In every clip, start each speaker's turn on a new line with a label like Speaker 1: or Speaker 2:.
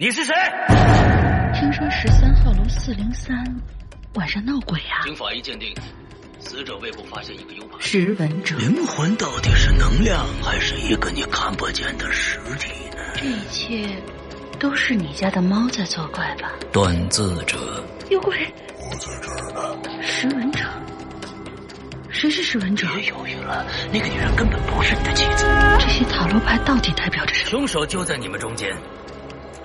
Speaker 1: 你是谁？
Speaker 2: 听说十三号楼四零三晚上闹鬼啊！
Speaker 1: 经法医鉴定，死者胃部发现一个 U 盘。
Speaker 2: 识文者，
Speaker 3: 灵魂到底是能量，还是一个你看不见的实体呢？
Speaker 2: 这一切都是你家的猫在作怪吧？
Speaker 3: 断字者，
Speaker 2: 有鬼！
Speaker 4: 我在这儿呢。
Speaker 2: 识文者，谁是识文者？
Speaker 3: 别犹豫了，那个女人根本不是你的妻子。
Speaker 2: 这些塔罗牌到底代表着什么？
Speaker 1: 凶手就在你们中间。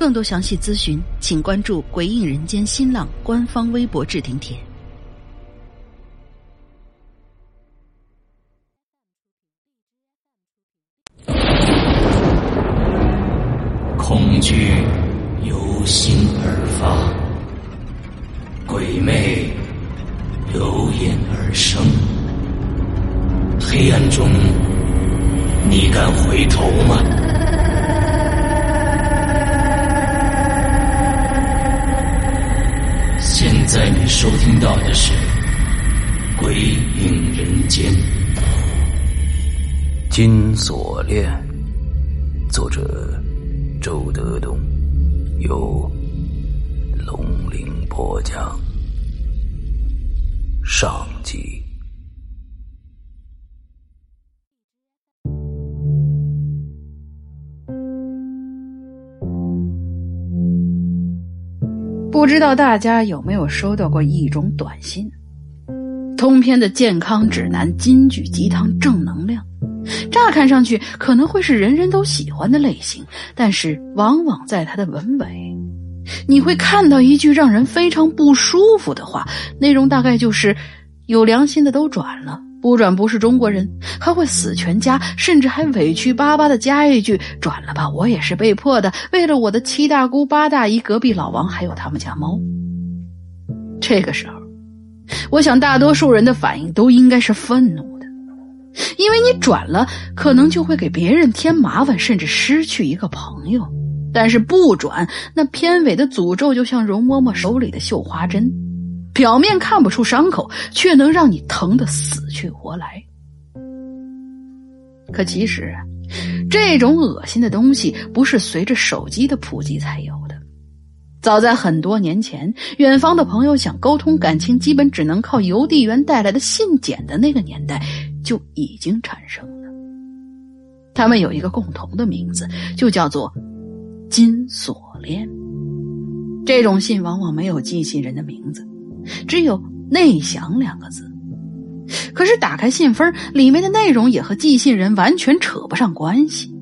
Speaker 2: 更多详细咨询，请关注“鬼影人间”新浪官方微博置顶帖。
Speaker 3: 在你收听到的是《鬼影人间》，《金锁链》，作者周德东，由龙鳞播讲，上集。
Speaker 2: 不知道大家有没有收到过一种短信？通篇的健康指南、金句鸡汤、正能量，乍看上去可能会是人人都喜欢的类型，但是往往在它的文尾，你会看到一句让人非常不舒服的话，内容大概就是：“有良心的都转了。”不转不是中国人，还会死全家，甚至还委屈巴巴的加一句：“转了吧，我也是被迫的，为了我的七大姑八大姨、隔壁老王还有他们家猫。”这个时候，我想大多数人的反应都应该是愤怒的，因为你转了，可能就会给别人添麻烦，甚至失去一个朋友；但是不转，那片尾的诅咒就像容嬷嬷手里的绣花针。表面看不出伤口，却能让你疼得死去活来。可其实，这种恶心的东西不是随着手机的普及才有的。早在很多年前，远方的朋友想沟通感情，基本只能靠邮递员带来的信件的那个年代，就已经产生了。他们有一个共同的名字，就叫做“金锁链”。这种信往往没有寄信人的名字。只有“内详”两个字，可是打开信封，里面的内容也和寄信人完全扯不上关系。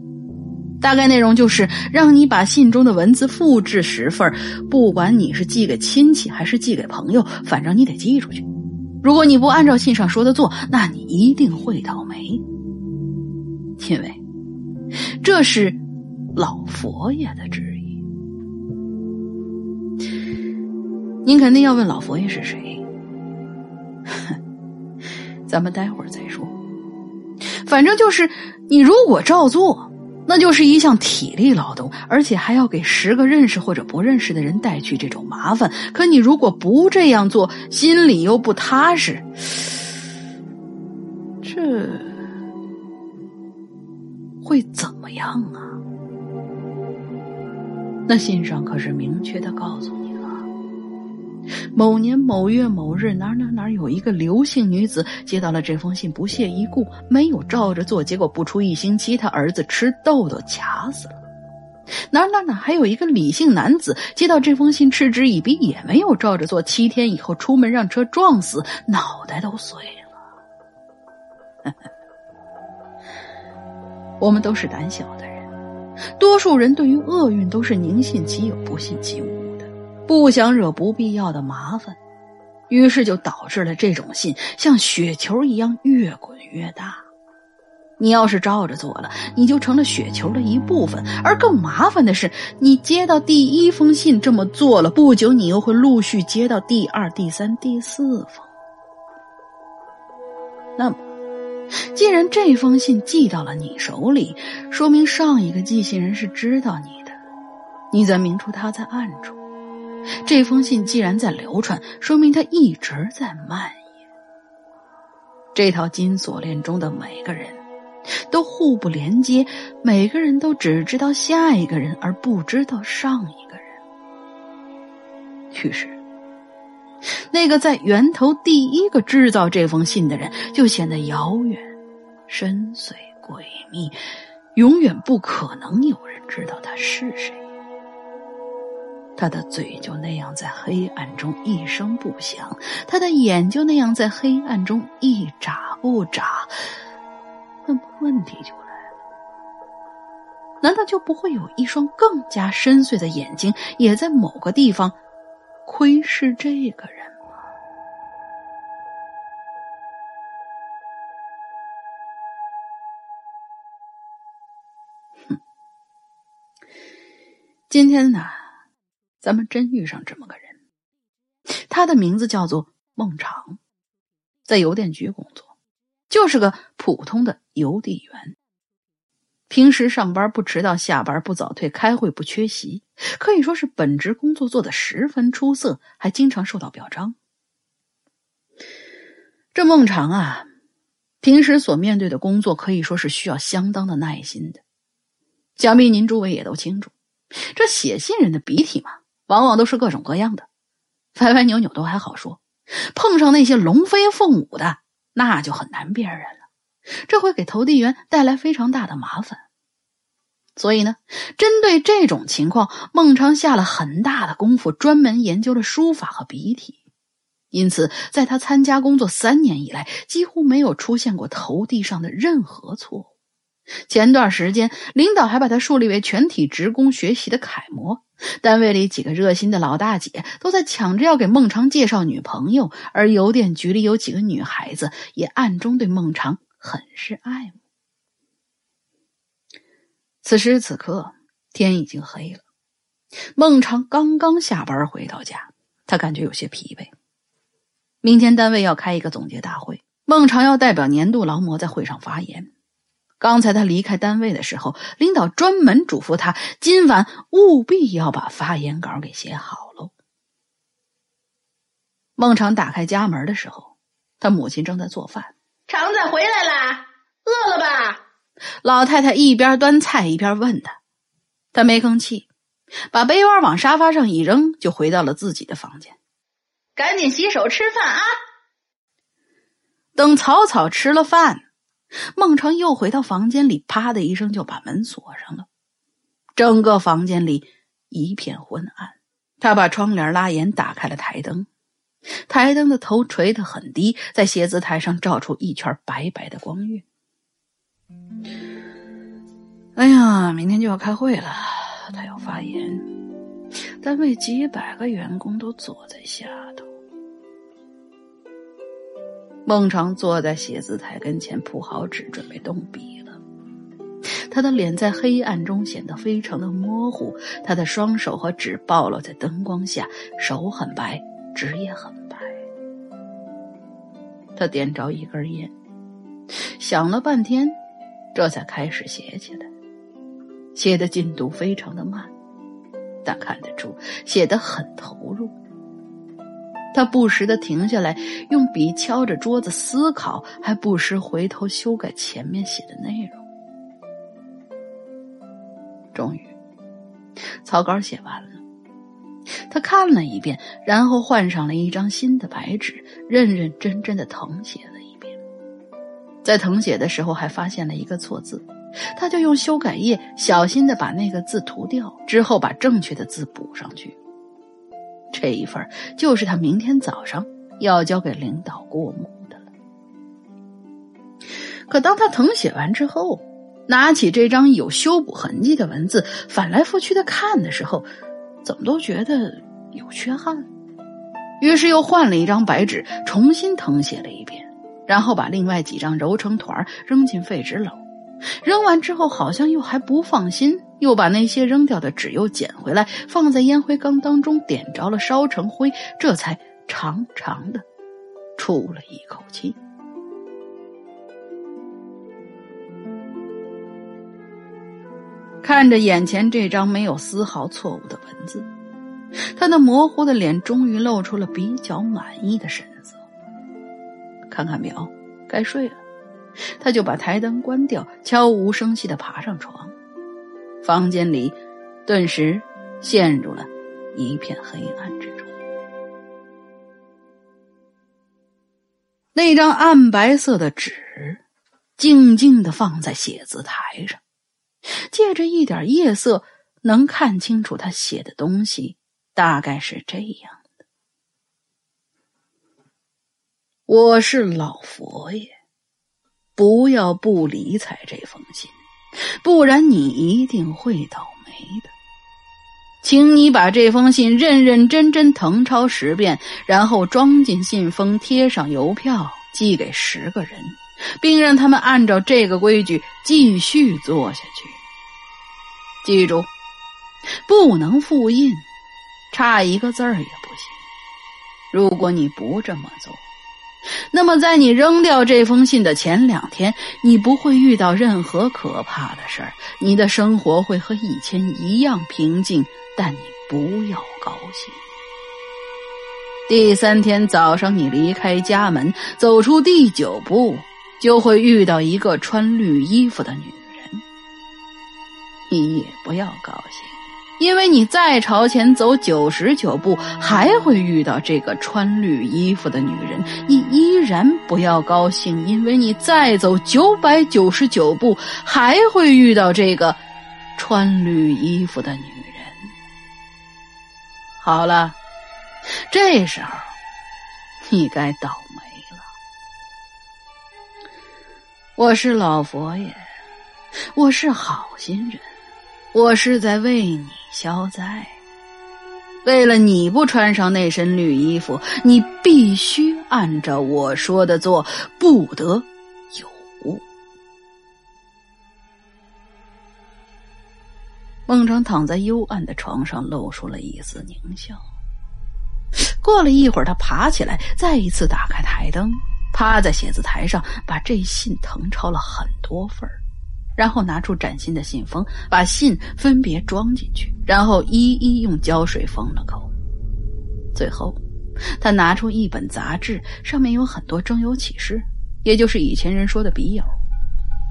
Speaker 2: 大概内容就是让你把信中的文字复制十份，不管你是寄给亲戚还是寄给朋友，反正你得寄出去。如果你不按照信上说的做，那你一定会倒霉，因为这是老佛爷的旨您肯定要问老佛爷是谁？咱们待会儿再说。反正就是，你如果照做，那就是一项体力劳动，而且还要给十个认识或者不认识的人带去这种麻烦。可你如果不这样做，心里又不踏实，这会怎么样啊？那信上可是明确的告诉你：某年某月某日哪哪哪有一个刘姓女子接到了这封信，不屑一顾，没有照着做，结果不出一星期，他儿子吃豆豆卡死了。哪哪哪还有一个李姓男子接到这封信，嗤之以鼻，也没有照着做，七天以后出门让车撞死，脑袋都碎了。我们都是胆小的人。多数人对于厄运都是宁信其有，不信其无，不想惹不必要的麻烦，于是就导致了这种信像雪球一样越滚越大。你要是照着做了，你就成了雪球的一部分。而更麻烦的是，你接到第一封信这么做了，不久你又会陆续接到第二、第三、第四封。那么。既然这封信寄到了你手里，说明上一个寄信人是知道你的，你在明处他在暗处。这封信既然在流传，说明他一直在蔓延。这套金锁链中的每个人都互不连接，每个人都只知道下一个人，而不知道上一个人。于是。那个在源头第一个制造这封信的人，就显得遥远、深邃、诡秘，永远不可能有人知道他是谁。他的嘴就那样在黑暗中一声不响，他的眼就那样在黑暗中一眨不眨。那么问题就来了：难道就不会有一双更加深邃的眼睛，也在某个地方？窥视这个人吗？哼，今天呢，咱们真遇上这么个人。他的名字叫做孟尝，在邮电局工作，就是个普通的邮递员。平时上班不迟到，下班不早退，开会不缺席，可以说是本职工作做得十分出色，还经常受到表彰。这孟尝啊，平时所面对的工作可以说是需要相当的耐心的。想必您诸位也都清楚，这写信人的笔体嘛，往往都是各种各样的，歪歪扭扭都还好说，碰上那些龙飞凤舞的，那就很难辨认了。这会给投递员带来非常大的麻烦，所以呢，针对这种情况，孟尝下了很大的功夫，专门研究了书法和笔体。因此，在他参加工作三年以来，几乎没有出现过投递上的任何错误。前段时间，领导还把他树立为全体职工学习的楷模。单位里几个热心的老大姐都在抢着要给孟尝介绍女朋友，而邮电局里有几个女孩子也暗中对孟尝。很是爱慕。此时此刻，天已经黑了。孟尝刚刚下班回到家，他感觉有些疲惫。明天单位要开一个总结大会，孟尝要代表年度劳模在会上发言。刚才他离开单位的时候，领导专门嘱咐他，今晚务必要把发言稿给写好喽。孟尝打开家门的时候，他母亲正在做饭。
Speaker 5: 常子回来啦，饿了吧？
Speaker 2: 老太太一边端菜一边问他，他没吭气，把杯碗往沙发上一扔，就回到了自己的房间。
Speaker 5: 赶紧洗手吃饭啊！
Speaker 2: 等草草吃了饭，孟尝又回到房间里，啪的一声就把门锁上了。整个房间里一片昏暗，他把窗帘拉严，打开了台灯。台灯的头垂得很低，在写字台上照出一圈白白的光晕。哎呀，明天就要开会了，他要发言，单位几百个员工都坐在下头。孟尝坐在写字台跟前，铺好纸，准备动笔了。他的脸在黑暗中显得非常的模糊，他的双手和纸暴露在灯光下，手很白。纸也很白，他点着一根烟，想了半天，这才开始写起来。写的进度非常的慢，但看得出写的很投入。他不时的停下来，用笔敲着桌子思考，还不时回头修改前面写的内容。终于，草稿写完了。他看了一遍，然后换上了一张新的白纸，认认真真的誊写了一遍。在誊写的时候，还发现了一个错字，他就用修改液小心的把那个字涂掉，之后把正确的字补上去。这一份就是他明天早上要交给领导过目的了。可当他誊写完之后，拿起这张有修补痕迹的文字，翻来覆去的看的时候，怎么都觉得有缺憾。于是又换了一张白纸，重新誊写了一遍，然后把另外几张揉成团扔进废纸篓。扔完之后，好像又还不放心。又把那些扔掉的纸又捡回来，放在烟灰缸当中，点着了，烧成灰，这才长长的出了一口气。看着眼前这张没有丝毫错误的文字，他那模糊的脸终于露出了比较满意的神色。看看表，该睡了，他就把台灯关掉，悄无声息的爬上床。房间里顿时陷入了一片黑暗之中。那张暗白色的纸静静的放在写字台上，借着一点夜色，能看清楚他写的东西大概是这样的：“我是老佛爷，不要不理睬这封信。”不然你一定会倒霉的，请你把这封信认认真真誊抄十遍，然后装进信封，贴上邮票，寄给十个人，并让他们按照这个规矩继续做下去。记住，不能复印，差一个字儿也不行。如果你不这么做，那么，在你扔掉这封信的前两天，你不会遇到任何可怕的事儿，你的生活会和以前一样平静。但你不要高兴。第三天早上，你离开家门，走出第九步，就会遇到一个穿绿衣服的女人。你也不要高兴。因为你再朝前走九十九步，还会遇到这个穿绿衣服的女人，你依然不要高兴，因为你再走九百九十九步，还会遇到这个穿绿衣服的女人。好了，这时候你该倒霉了。我是老佛爷，我是好心人，我是在为你。消灾。为了你不穿上那身绿衣服，你必须按照我说的做，不得有误。孟成躺在幽暗的床上，露出了一丝狞笑。过了一会儿，他爬起来，再一次打开台灯，趴在写字台上，把这信誊抄了很多份儿。然后拿出崭新的信封，把信分别装进去，然后一一用胶水封了口。最后，他拿出一本杂志，上面有很多征友启事，也就是以前人说的笔友。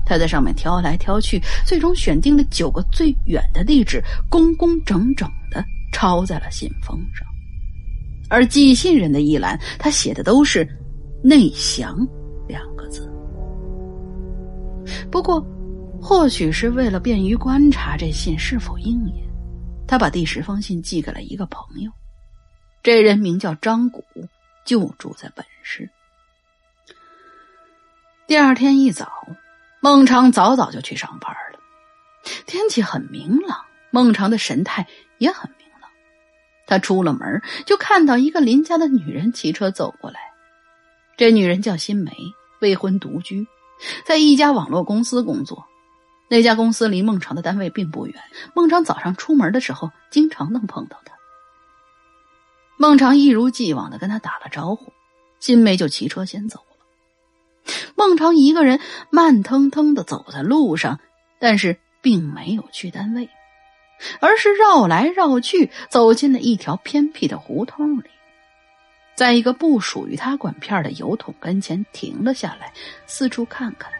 Speaker 2: 他在上面挑来挑去，最终选定了九个最远的地址，工工整整的抄在了信封上。而寄信人的一栏，他写的都是“内详”两个字。不过。或许是为了便于观察这信是否应验，他把第十封信寄给了一个朋友，这人名叫张谷，就住在本市。第二天一早，孟尝早早就去上班了。天气很明朗，孟尝的神态也很明朗。他出了门，就看到一个邻家的女人骑车走过来。这女人叫新梅，未婚独居，在一家网络公司工作。那家公司离孟尝的单位并不远，孟尝早上出门的时候经常能碰到他。孟尝一如既往的跟他打了招呼，新梅就骑车先走了。孟尝一个人慢腾腾的走在路上，但是并没有去单位，而是绕来绕去，走进了一条偏僻的胡同里，在一个不属于他管片的油桶跟前停了下来，四处看看，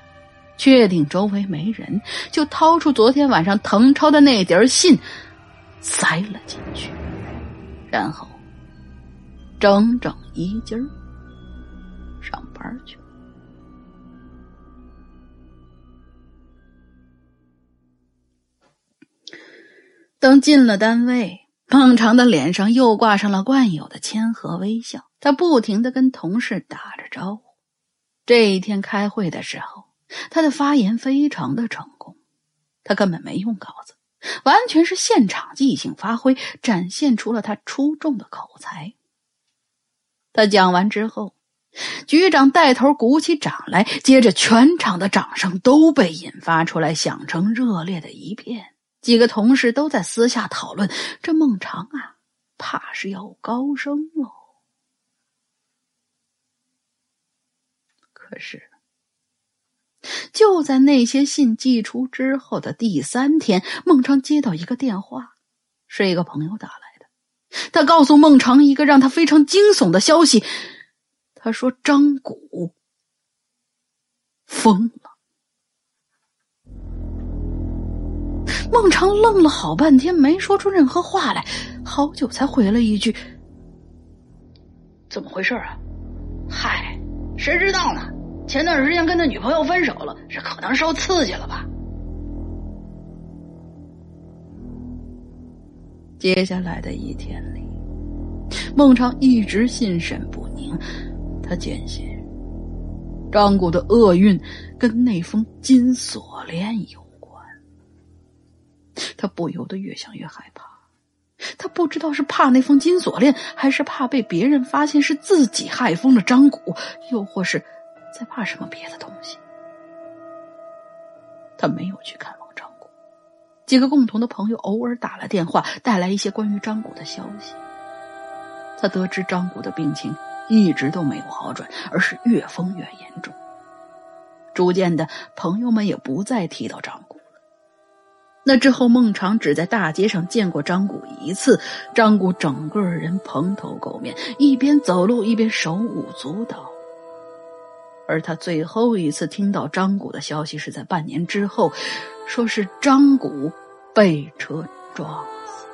Speaker 2: 确定周围没人，就掏出昨天晚上誊抄的那叠信，塞了进去，然后整整一劲儿上班去了。等进了单位，孟尝的脸上又挂上了惯有的谦和微笑。他不停的跟同事打着招呼。这一天开会的时候，他的发言非常的成功。他根本没用稿子，完全是现场即兴发挥，展现出了他出众的口才。他讲完之后，局长带头鼓起掌来，接着全场的掌声都被引发出来，响成热烈的一片。几个同事都在私下讨论：这孟尝啊，怕是要高升喽。可是，就在那些信寄出之后的第三天，孟尝接到一个电话，是一个朋友打来的。他告诉孟尝一个让他非常惊悚的消息：他说张谷疯了。孟尝愣了好半天，没说出任何话来，好久才回了一句：“
Speaker 1: 怎么回事啊？”“
Speaker 5: 嗨，谁知道呢？前段时间跟他女朋友分手了，这可能受刺激了吧？”
Speaker 2: 接下来的一天里，孟尝一直心神不宁，他坚信张谷的厄运跟那封金锁链有关。他不由得越想越害怕，他不知道是怕那封金锁链，还是怕被别人发现是自己害疯了张谷，又或是在怕什么别的东西。他没有去看望张谷，几个共同的朋友偶尔打了电话，带来一些关于张谷的消息。他得知张谷的病情一直都没有好转，而是越疯越严重。逐渐的，朋友们也不再提到张谷了。那之后，孟尝只在大街上见过张谷一次。张谷整个人蓬头垢面，一边走路一边手舞足蹈。而他最后一次听到张谷的消息是在半年之后，说是张谷被车撞死。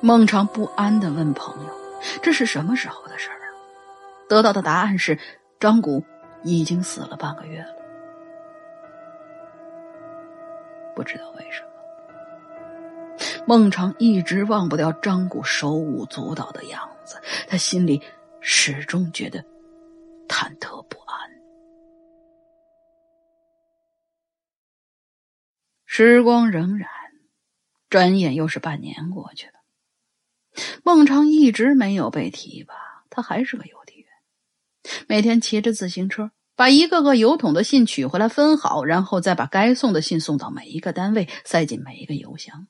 Speaker 2: 孟尝不安的问朋友：“这是什么时候的事儿？”得到的答案是：张谷已经死了半个月了。不知道为什么，孟尝一直忘不掉张谷手舞足蹈的样子，他心里始终觉得忐忑不安。时光荏苒，转眼又是半年过去了。孟尝一直没有被提拔，他还是个邮递员，每天骑着自行车。把一个个邮筒的信取回来分好，然后再把该送的信送到每一个单位，塞进每一个邮箱。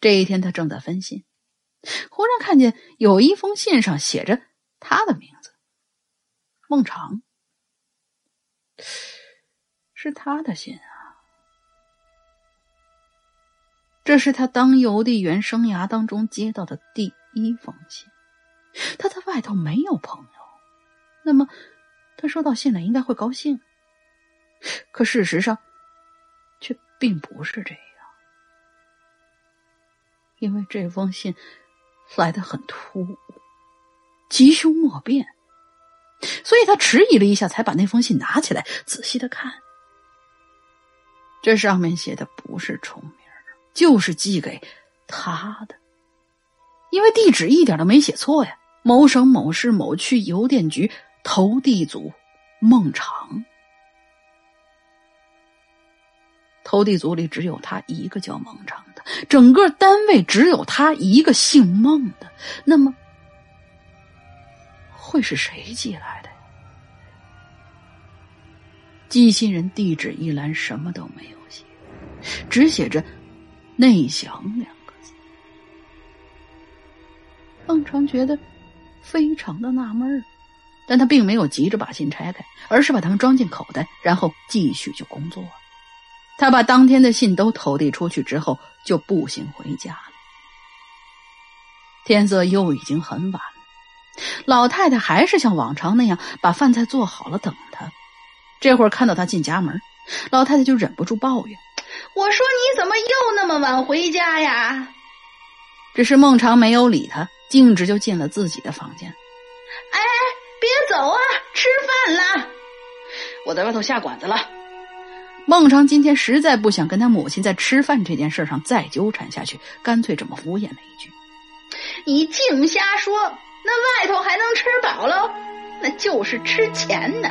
Speaker 2: 这一天，他正在分信，忽然看见有一封信上写着他的名字——孟尝。是他的信啊！这是他当邮递员生涯当中接到的第一封信。他在外头没有朋友，那么。他收到信了，应该会高兴。可事实上，却并不是这样，因为这封信来的很突兀，吉凶莫辨，所以他迟疑了一下，才把那封信拿起来仔细的看。这上面写的不是重名，就是寄给他的，因为地址一点都没写错呀，某省某市某区邮电局。投递组孟长，投递组里只有他一个叫孟长的，整个单位只有他一个姓孟的。那么，会是谁寄来的？寄信人地址一栏什么都没有写，只写着“内祥”两个字。孟尝觉得非常的纳闷儿。但他并没有急着把信拆开，而是把它们装进口袋，然后继续去工作。他把当天的信都投递出去之后，就步行回家了。天色又已经很晚，老太太还是像往常那样把饭菜做好了等他。这会儿看到他进家门，老太太就忍不住抱怨：“
Speaker 5: 我说你怎么又那么晚回家呀？”
Speaker 2: 只是孟尝没有理他，径直就进了自己的房间。
Speaker 5: 哎，别走啊，吃饭啦！我在外头下馆子了。
Speaker 2: 孟尝今天实在不想跟他母亲在吃饭这件事上再纠缠下去，干脆这么敷衍了一句：“
Speaker 5: 你净瞎说，那外头还能吃饱喽？那就是吃钱呢。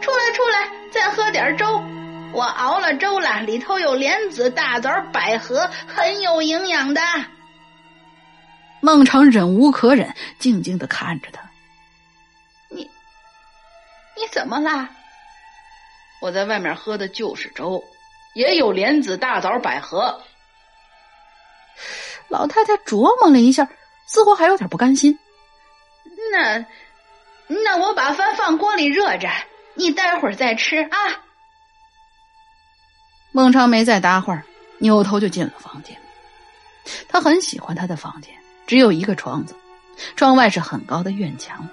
Speaker 5: 出来，出来，再喝点粥。我熬了粥了，里头有莲子、大枣、百合，很有营养的。”
Speaker 2: 孟尝忍无可忍，静静的看着他。
Speaker 5: 你，你怎么啦？我在外面喝的就是粥，也有莲子、大枣、百合。
Speaker 2: 老太太琢磨了一下，似乎还有点不甘心。
Speaker 5: 那，那我把饭放锅里热着，你待会儿再吃啊。
Speaker 2: 孟尝没再搭话，扭头就进了房间。他很喜欢他的房间，只有一个窗子，窗外是很高的院墙。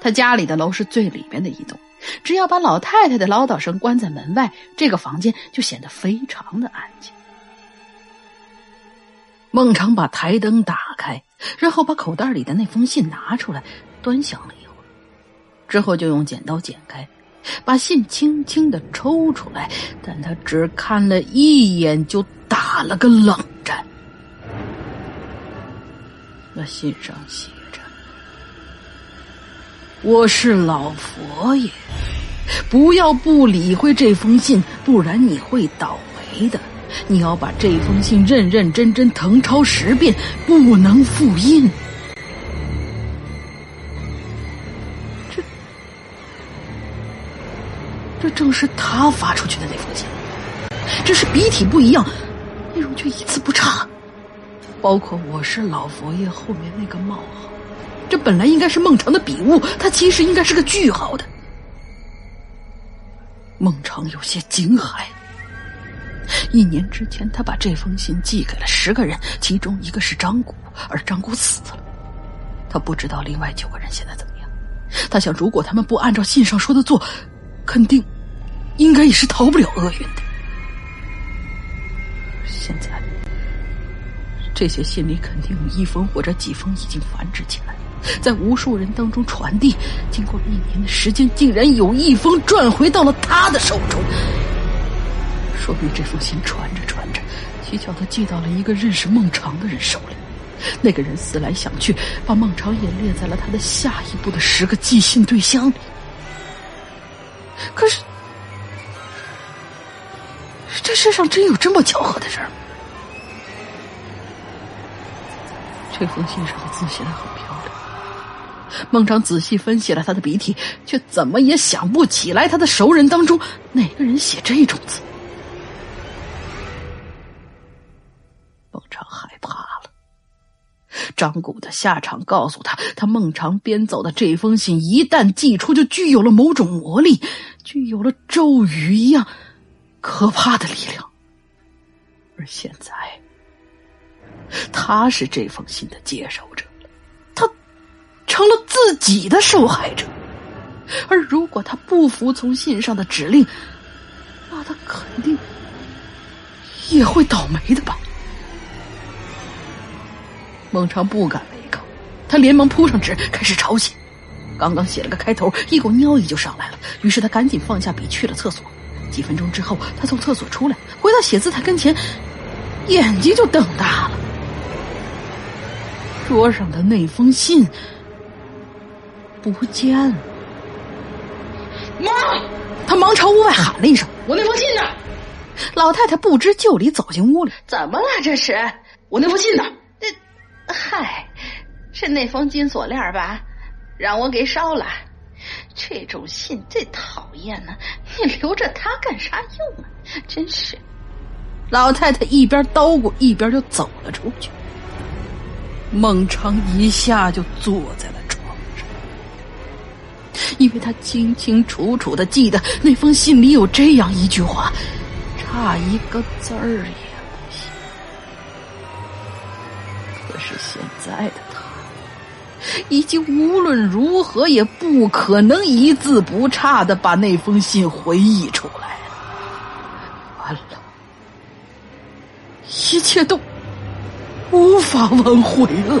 Speaker 2: 他家里的楼是最里边的一栋。只要把老太太的唠叨声关在门外，这个房间就显得非常的安静。孟尝把台灯打开，然后把口袋里的那封信拿出来，端详了一会儿，之后就用剪刀剪开，把信轻轻的抽出来，但他只看了一眼就打了个冷战。那信上写着。我是老佛爷，不要不理会这封信，不然你会倒霉的。你要把这封信认认真真誊抄十遍，不能复印。这，这正是他发出去的那封信，只是笔体不一样，内容却一字不差，包括“我是老佛爷”后面那个冒号。这本来应该是孟尝的笔误，他其实应该是个句号的。孟尝有些惊骇。一年之前，他把这封信寄给了十个人，其中一个是张谷，而张谷死了。他不知道另外九个人现在怎么样。他想，如果他们不按照信上说的做，肯定应该也是逃不了厄运的。现在，这些信里肯定有一封或者几封已经繁殖起来。在无数人当中传递，经过一年的时间，竟然有一封转回到了他的手中。说明这封信传着传着，蹊跷的寄到了一个认识孟尝的人手里。那个人思来想去，把孟尝也列在了他的下一步的十个寄信对象里。可是，这世上真有这么巧合的事吗？这封信上的字写的很漂亮。孟尝仔细分析了他的笔体，却怎么也想不起来他的熟人当中哪个人写这种字。张谷的下场告诉他，他孟尝编走的这封信一旦寄出，就具有了某种魔力，具有了咒语一样可怕的力量。而现在，他是这封信的接受者。他成了自己的受害者，而如果他不服从信上的指令，那他肯定也会倒霉的吧？孟尝不敢违抗，他连忙扑上纸开始抄写。刚刚写了个开头，一股尿意就上来了，于是他赶紧放下笔去了厕所。几分钟之后，他从厕所出来，回到写字台跟前，眼睛就瞪大了。桌上的那封信。不见了！
Speaker 5: 妈！
Speaker 2: 他忙朝屋外喊了一声：“
Speaker 5: 我那封信呢？”
Speaker 2: 老太太不知就里走进屋里：“
Speaker 5: 怎么了？这是我那封信呢？嗨，是那封金锁链吧？让我给烧了。这种信最讨厌呢，你留着它干啥用啊？真是！”
Speaker 2: 老太太一边叨咕一边就走了出去。孟尝一下就坐在了床上。因为他清清楚楚的记得那封信里有这样一句话：“差一个字儿也是现在的他，已经无论如何也不可能一字不差的把那封信回忆出来了。完了，一切都无法挽回了。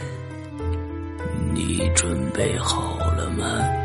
Speaker 3: 你准备好了吗？